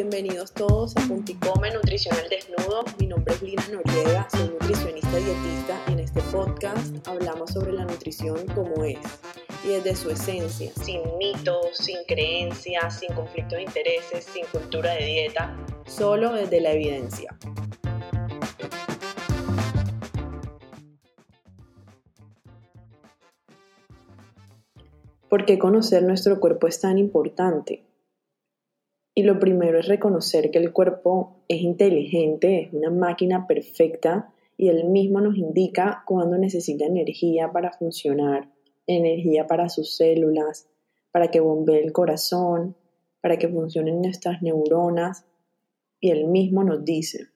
bienvenidos todos a Punticome Nutricional Desnudo. Mi nombre es Lina Noriega, soy nutricionista dietista y en este podcast hablamos sobre la nutrición como es y desde su esencia, sin mitos, sin creencias, sin conflictos de intereses, sin cultura de dieta, solo desde la evidencia. ¿Por qué conocer nuestro cuerpo es tan importante? Y lo primero es reconocer que el cuerpo es inteligente, es una máquina perfecta y él mismo nos indica cuándo necesita energía para funcionar, energía para sus células, para que bombee el corazón, para que funcionen nuestras neuronas y él mismo nos dice.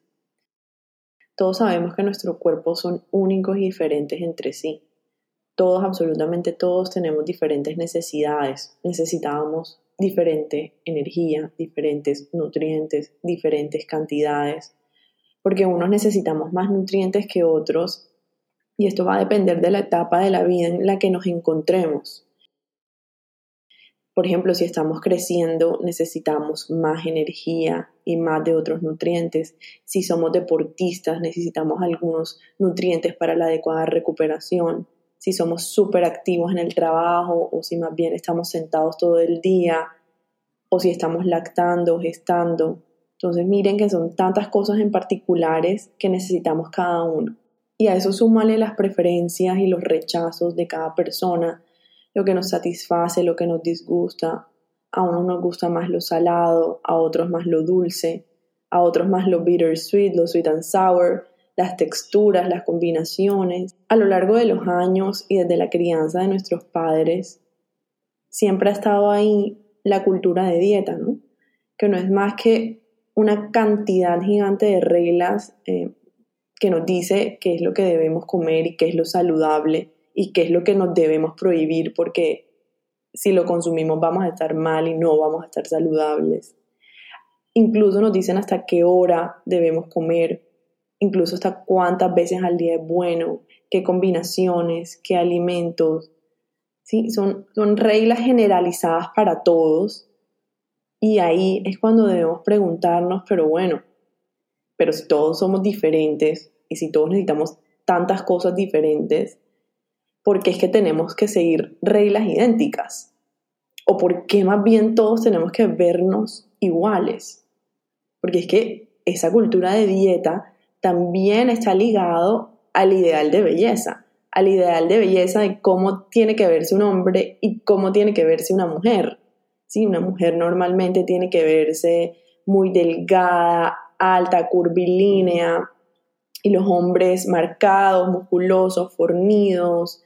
Todos sabemos que nuestros cuerpos son únicos y diferentes entre sí. Todos, absolutamente todos, tenemos diferentes necesidades. Necesitamos diferente energía, diferentes nutrientes, diferentes cantidades, porque unos necesitamos más nutrientes que otros y esto va a depender de la etapa de la vida en la que nos encontremos. Por ejemplo, si estamos creciendo, necesitamos más energía y más de otros nutrientes. Si somos deportistas, necesitamos algunos nutrientes para la adecuada recuperación si somos súper activos en el trabajo o si más bien estamos sentados todo el día o si estamos lactando, gestando. Entonces miren que son tantas cosas en particulares que necesitamos cada uno. Y a eso súmale las preferencias y los rechazos de cada persona, lo que nos satisface, lo que nos disgusta. A unos nos gusta más lo salado, a otros más lo dulce, a otros más lo bittersweet, lo sweet and sour, las texturas, las combinaciones. A lo largo de los años y desde la crianza de nuestros padres, siempre ha estado ahí la cultura de dieta, ¿no? Que no es más que una cantidad gigante de reglas eh, que nos dice qué es lo que debemos comer y qué es lo saludable y qué es lo que nos debemos prohibir porque si lo consumimos vamos a estar mal y no vamos a estar saludables. Incluso nos dicen hasta qué hora debemos comer, incluso hasta cuántas veces al día es bueno, qué combinaciones, qué alimentos. ¿sí? Son, son reglas generalizadas para todos y ahí es cuando debemos preguntarnos, pero bueno, pero si todos somos diferentes y si todos necesitamos tantas cosas diferentes, ¿por qué es que tenemos que seguir reglas idénticas? ¿O por qué más bien todos tenemos que vernos iguales? Porque es que esa cultura de dieta también está ligado al ideal de belleza, al ideal de belleza de cómo tiene que verse un hombre y cómo tiene que verse una mujer. ¿Sí? Una mujer normalmente tiene que verse muy delgada, alta, curvilínea, y los hombres marcados, musculosos, fornidos,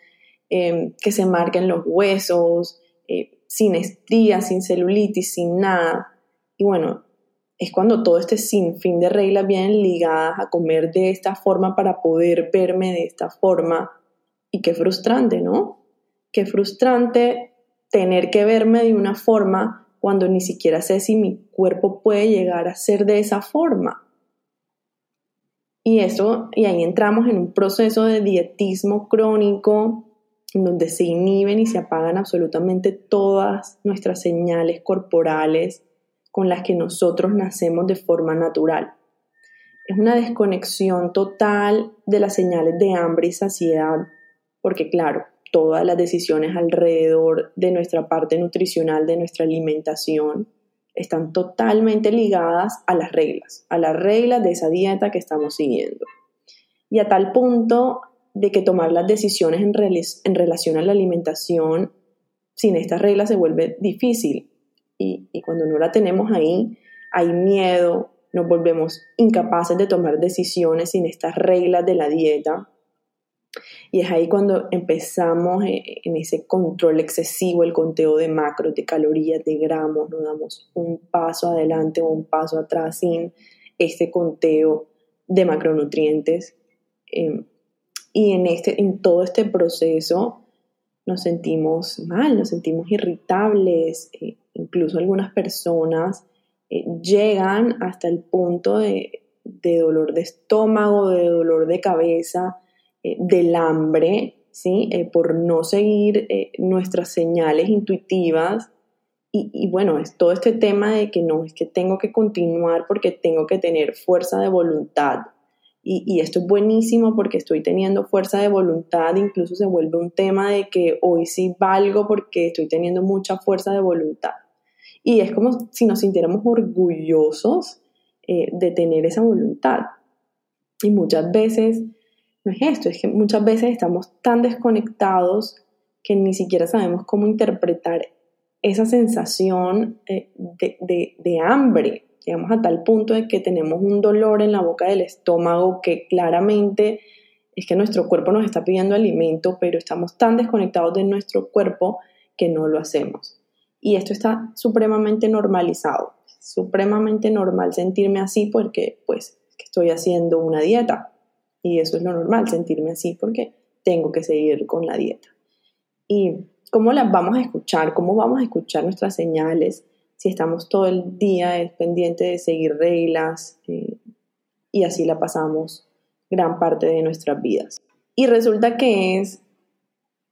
em, que se marquen los huesos, eh, sin estrías, sin celulitis, sin nada. Y bueno, es cuando todo este sinfín de reglas vienen ligadas a comer de esta forma para poder verme de esta forma. Y qué frustrante, ¿no? Qué frustrante tener que verme de una forma cuando ni siquiera sé si mi cuerpo puede llegar a ser de esa forma. Y eso, y ahí entramos en un proceso de dietismo crónico donde se inhiben y se apagan absolutamente todas nuestras señales corporales con las que nosotros nacemos de forma natural. Es una desconexión total de las señales de hambre y saciedad, porque claro, todas las decisiones alrededor de nuestra parte nutricional, de nuestra alimentación, están totalmente ligadas a las reglas, a las reglas de esa dieta que estamos siguiendo. Y a tal punto de que tomar las decisiones en, en relación a la alimentación sin estas reglas se vuelve difícil y, cuando no la tenemos ahí, hay miedo, nos volvemos incapaces de tomar decisiones sin estas reglas de la dieta. Y es ahí cuando empezamos eh, en ese control excesivo, el conteo de macros, de calorías, de gramos, nos damos un paso adelante o un paso atrás sin este conteo de macronutrientes. Em, y en, este, en todo este proceso nos sentimos mal, nos sentimos irritables, eh, incluso algunas personas eh, llegan hasta el punto de, dolor de estómago, de dolor de cabeza, eh, del hambre, ¿sí? por no seguir nuestras señales intuitivas Y, bueno, es todo este tema de que no, es que tengo que continuar porque tengo que tener fuerza de voluntad. Y, esto es buenísimo porque estoy teniendo fuerza de voluntad, incluso se vuelve un tema de que hoy sí valgo porque estoy teniendo mucha fuerza de voluntad. Y es como si nos sintiéramos orgullosos eh, de tener esa voluntad. Y muchas veces, no es esto, es que muchas veces estamos tan desconectados que ni siquiera sabemos cómo interpretar esa sensación eh, de, de hambre. Llegamos a tal punto de que tenemos un dolor en la boca del estómago que claramente es que nuestro cuerpo nos está pidiendo alimento, pero estamos tan desconectados de nuestro cuerpo que no lo hacemos. Y esto está supremamente normalizado, supremamente normal sentirme así porque pues estoy haciendo una dieta. Y eso es lo normal, sentirme así porque tengo que seguir con la dieta. ¿Y cómo las vamos a escuchar? ¿Cómo vamos a escuchar nuestras señales si estamos todo el día pendiente de seguir reglas eh, y así la pasamos gran parte de nuestras vidas? Y resulta que es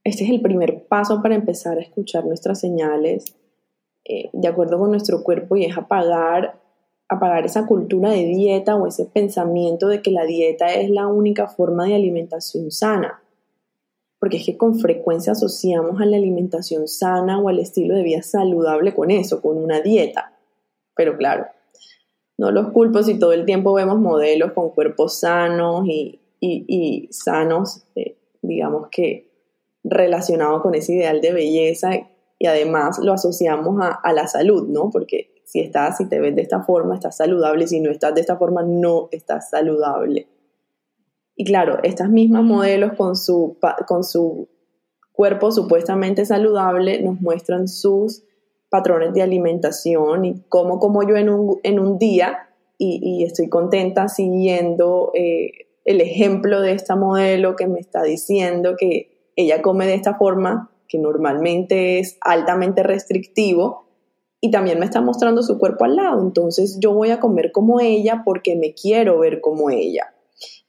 este es el primer paso para empezar a escuchar nuestras señales eh, de acuerdo con nuestro cuerpo y es apagar, apagar esa cultura de dieta o ese pensamiento de que la dieta es la única forma de alimentación sana. Porque es que con frecuencia asociamos a la alimentación sana o al estilo de vida saludable con eso, con una dieta. Pero claro, no los culpo si todo el tiempo vemos modelos con cuerpos sanos y, sanos, eh, digamos que relacionado con ese ideal de belleza y además lo asociamos a, la salud, ¿no? Porque si estás, si te ves de esta forma, estás saludable, si no estás de esta forma, no estás saludable. Y claro, estas mismas modelos con su, con su cuerpo supuestamente saludable nos muestran sus patrones de alimentación y cómo como yo en un, en un día y, estoy contenta siguiendo eh, el ejemplo de esta modelo que me está diciendo que ella come de esta forma, que normalmente es altamente restrictivo, y también me está mostrando su cuerpo al lado. Entonces yo voy a comer como ella porque me quiero ver como ella.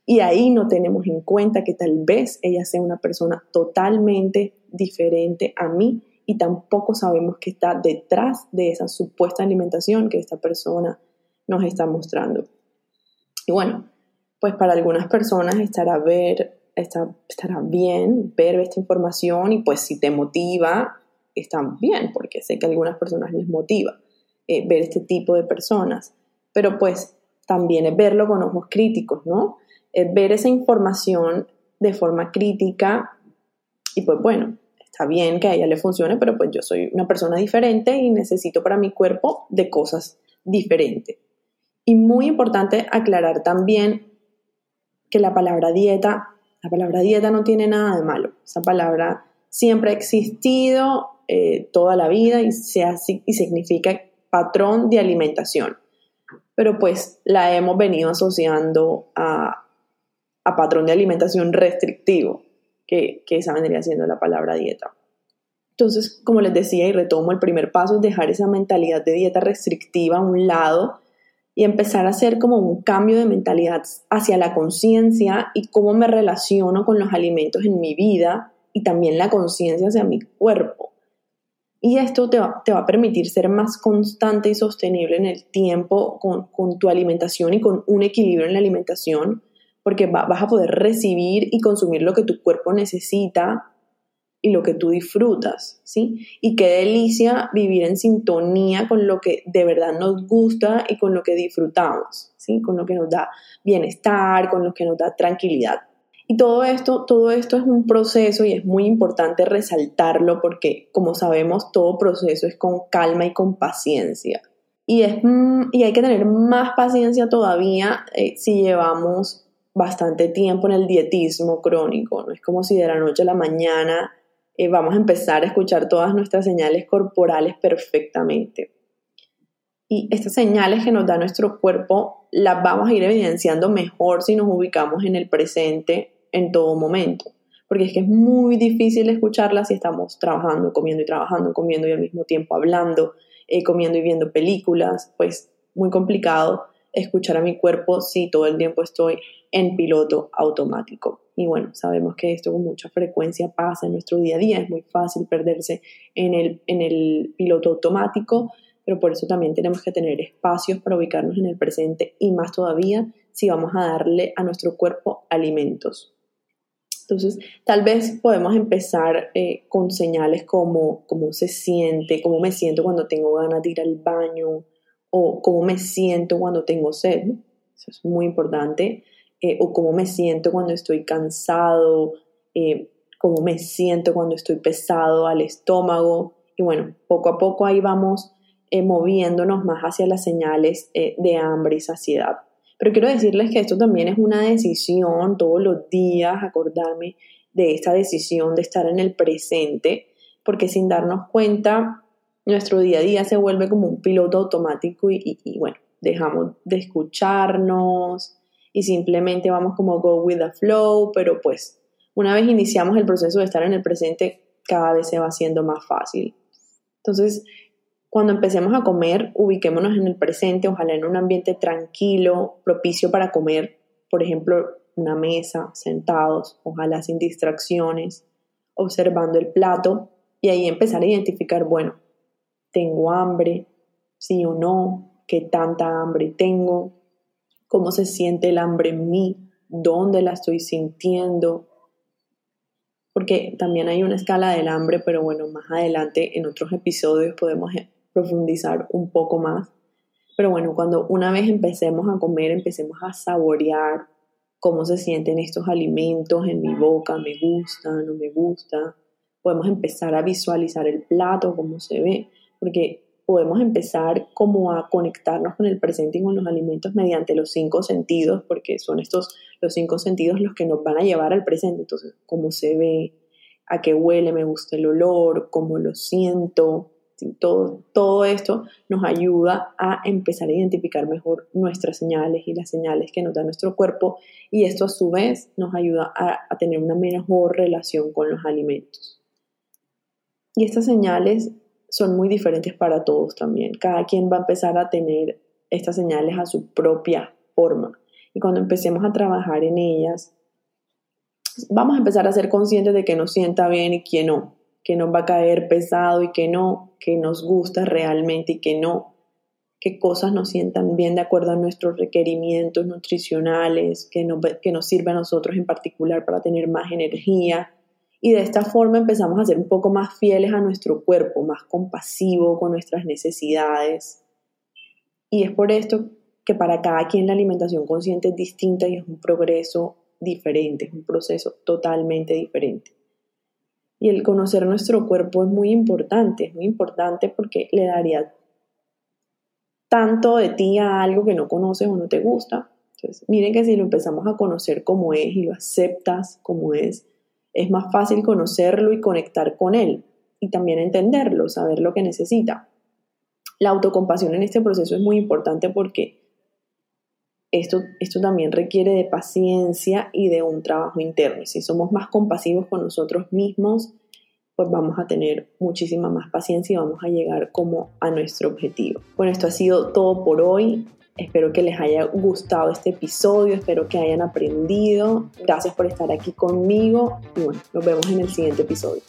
Y ahí no tenemos en cuenta que tal vez ella sea una persona totalmente diferente a mí y tampoco sabemos que está detrás de esa supuesta alimentación que esta persona nos está mostrando. Y bueno, pues para algunas personas estará ver estará bien ver esta información y pues si te motiva, está bien, porque sé que a algunas personas les motiva eh, ver este tipo de personas, pero pues también es verlo con ojos críticos, ¿no? Es ver esa información de forma crítica y pues bueno, está bien que a ella le funcione, pero pues yo soy una persona diferente y necesito para mi cuerpo de cosas diferentes. Y muy importante aclarar también que la palabra dieta la palabra dieta no tiene nada de malo. Esa palabra siempre ha existido eh, toda la vida y, y significa patrón de alimentación. Pero pues la hemos venido asociando a, patrón de alimentación restrictivo, que, que esa vendría siendo la palabra dieta. Entonces, como les decía y retomo, el primer paso es dejar esa mentalidad de dieta restrictiva a un lado y empezar a hacer como un cambio de mentalidad hacia la conciencia y cómo me relaciono con los alimentos en mi vida y también la conciencia hacia mi cuerpo. Y esto te va, a permitir ser más constante y sostenible en el tiempo con, tu alimentación y con un equilibrio en la alimentación, porque vas a poder recibir y consumir lo que tu cuerpo necesita y lo que tú disfrutas, ¿sí? Y qué delicia vivir en sintonía con lo que de verdad nos gusta y con lo que disfrutamos, ¿sí? Con lo que nos da bienestar, con lo que nos da tranquilidad. Y todo esto, todo esto es un proceso y es muy importante resaltarlo porque, como sabemos, todo proceso es con calma y con paciencia. Y, es, mm, y hay que tener más paciencia todavía eh, si llevamos bastante tiempo en el dietismo crónico. No es como si de la noche a la mañana eh, vamos a empezar a escuchar todas nuestras señales corporales perfectamente. Y estas señales que nos da nuestro cuerpo las vamos a ir evidenciando mejor si nos ubicamos en el presente en todo momento. Porque es que es muy difícil escucharlas si estamos trabajando, comiendo y trabajando, comiendo y al mismo tiempo hablando, eh, comiendo y viendo películas, pues muy complicado escuchar a mi cuerpo si todo el tiempo estoy en piloto automático. Y bueno, sabemos que esto con mucha frecuencia pasa en nuestro día a día, es muy fácil perderse en el, en el piloto automático, pero por eso también tenemos que tener espacios para ubicarnos en el presente y más todavía si vamos a darle a nuestro cuerpo alimentos. Entonces, tal vez podemos empezar eh, con señales como cómo se siente, cómo me siento cuando tengo ganas de ir al baño o cómo me siento cuando tengo sed. Eso es muy importante. Eh, o cómo me siento cuando estoy cansado, eh, cómo me siento cuando estoy pesado al estómago. Y bueno, poco a poco ahí vamos moviéndonos más hacia las señales de hambre y saciedad. Pero quiero decirles que esto también es una decisión todos los días, acordarme de esta decisión de estar en el presente, porque sin darnos cuenta, nuestro día a día se vuelve como un piloto automático y, bueno, dejamos de escucharnos y simplemente vamos como go with the flow, pero pues una vez iniciamos el proceso de estar en el presente, cada vez se va haciendo más fácil. Entonces, cuando empecemos a comer, ubiquémonos en el presente, ojalá en un ambiente tranquilo, propicio para comer, por ejemplo, una mesa, sentados, ojalá sin distracciones, observando el plato y ahí empezar a identificar, bueno, tengo hambre, sí o no, qué tanta hambre tengo, cómo se siente el hambre en mí, dónde la estoy sintiendo, porque también hay una escala del hambre, pero bueno, más adelante en otros episodios podemos profundizar un poco más. Pero bueno, cuando una vez empecemos a comer, empecemos a saborear cómo se sienten estos alimentos en mi boca, me gusta, no me gusta, podemos empezar a visualizar el plato, cómo se ve, porque podemos empezar como a conectarnos con el presente y con los alimentos mediante los cinco sentidos, porque son estos los cinco sentidos los que nos van a llevar al presente. Entonces, cómo se ve, a qué huele, me gusta el olor, cómo lo siento, todo, todo esto nos ayuda a empezar a identificar mejor nuestras señales y las señales que nos da nuestro cuerpo y esto a su vez nos ayuda a, a tener una mejor relación con los alimentos. Y estas señales son muy diferentes para todos también. Cada quien va a empezar a tener estas señales a su propia forma. Y cuando empecemos a trabajar en ellas, vamos a empezar a ser conscientes de que nos sienta bien y que no que nos va a caer pesado y que no, que nos gusta realmente y que no, qué cosas nos sientan bien de acuerdo a nuestros requerimientos nutricionales, que nos, que nos sirve a nosotros en particular para tener más energía. Y de esta forma empezamos a ser un poco más fieles a nuestro cuerpo, más compasivo con nuestras necesidades. Y es por esto que para cada quien la alimentación consciente es distinta y es un progreso diferente, es un proceso totalmente diferente. Y el conocer nuestro cuerpo es muy importante, es muy importante porque le daría tanto de ti a algo que no conoces o no te gusta. Entonces, miren que si lo empezamos a conocer como es y lo aceptas como es, es más fácil conocerlo y conectar con él y también entenderlo, saber lo que necesita. La autocompasión en este proceso es muy importante porque esto, esto también requiere de paciencia y de un trabajo interno. Si somos más compasivos con nosotros mismos, pues vamos a tener muchísima más paciencia y vamos a llegar como a nuestro objetivo. Bueno, esto ha sido todo por hoy. Espero que les haya gustado este episodio, espero que hayan aprendido. Gracias por estar aquí conmigo y bueno, nos vemos en el siguiente episodio.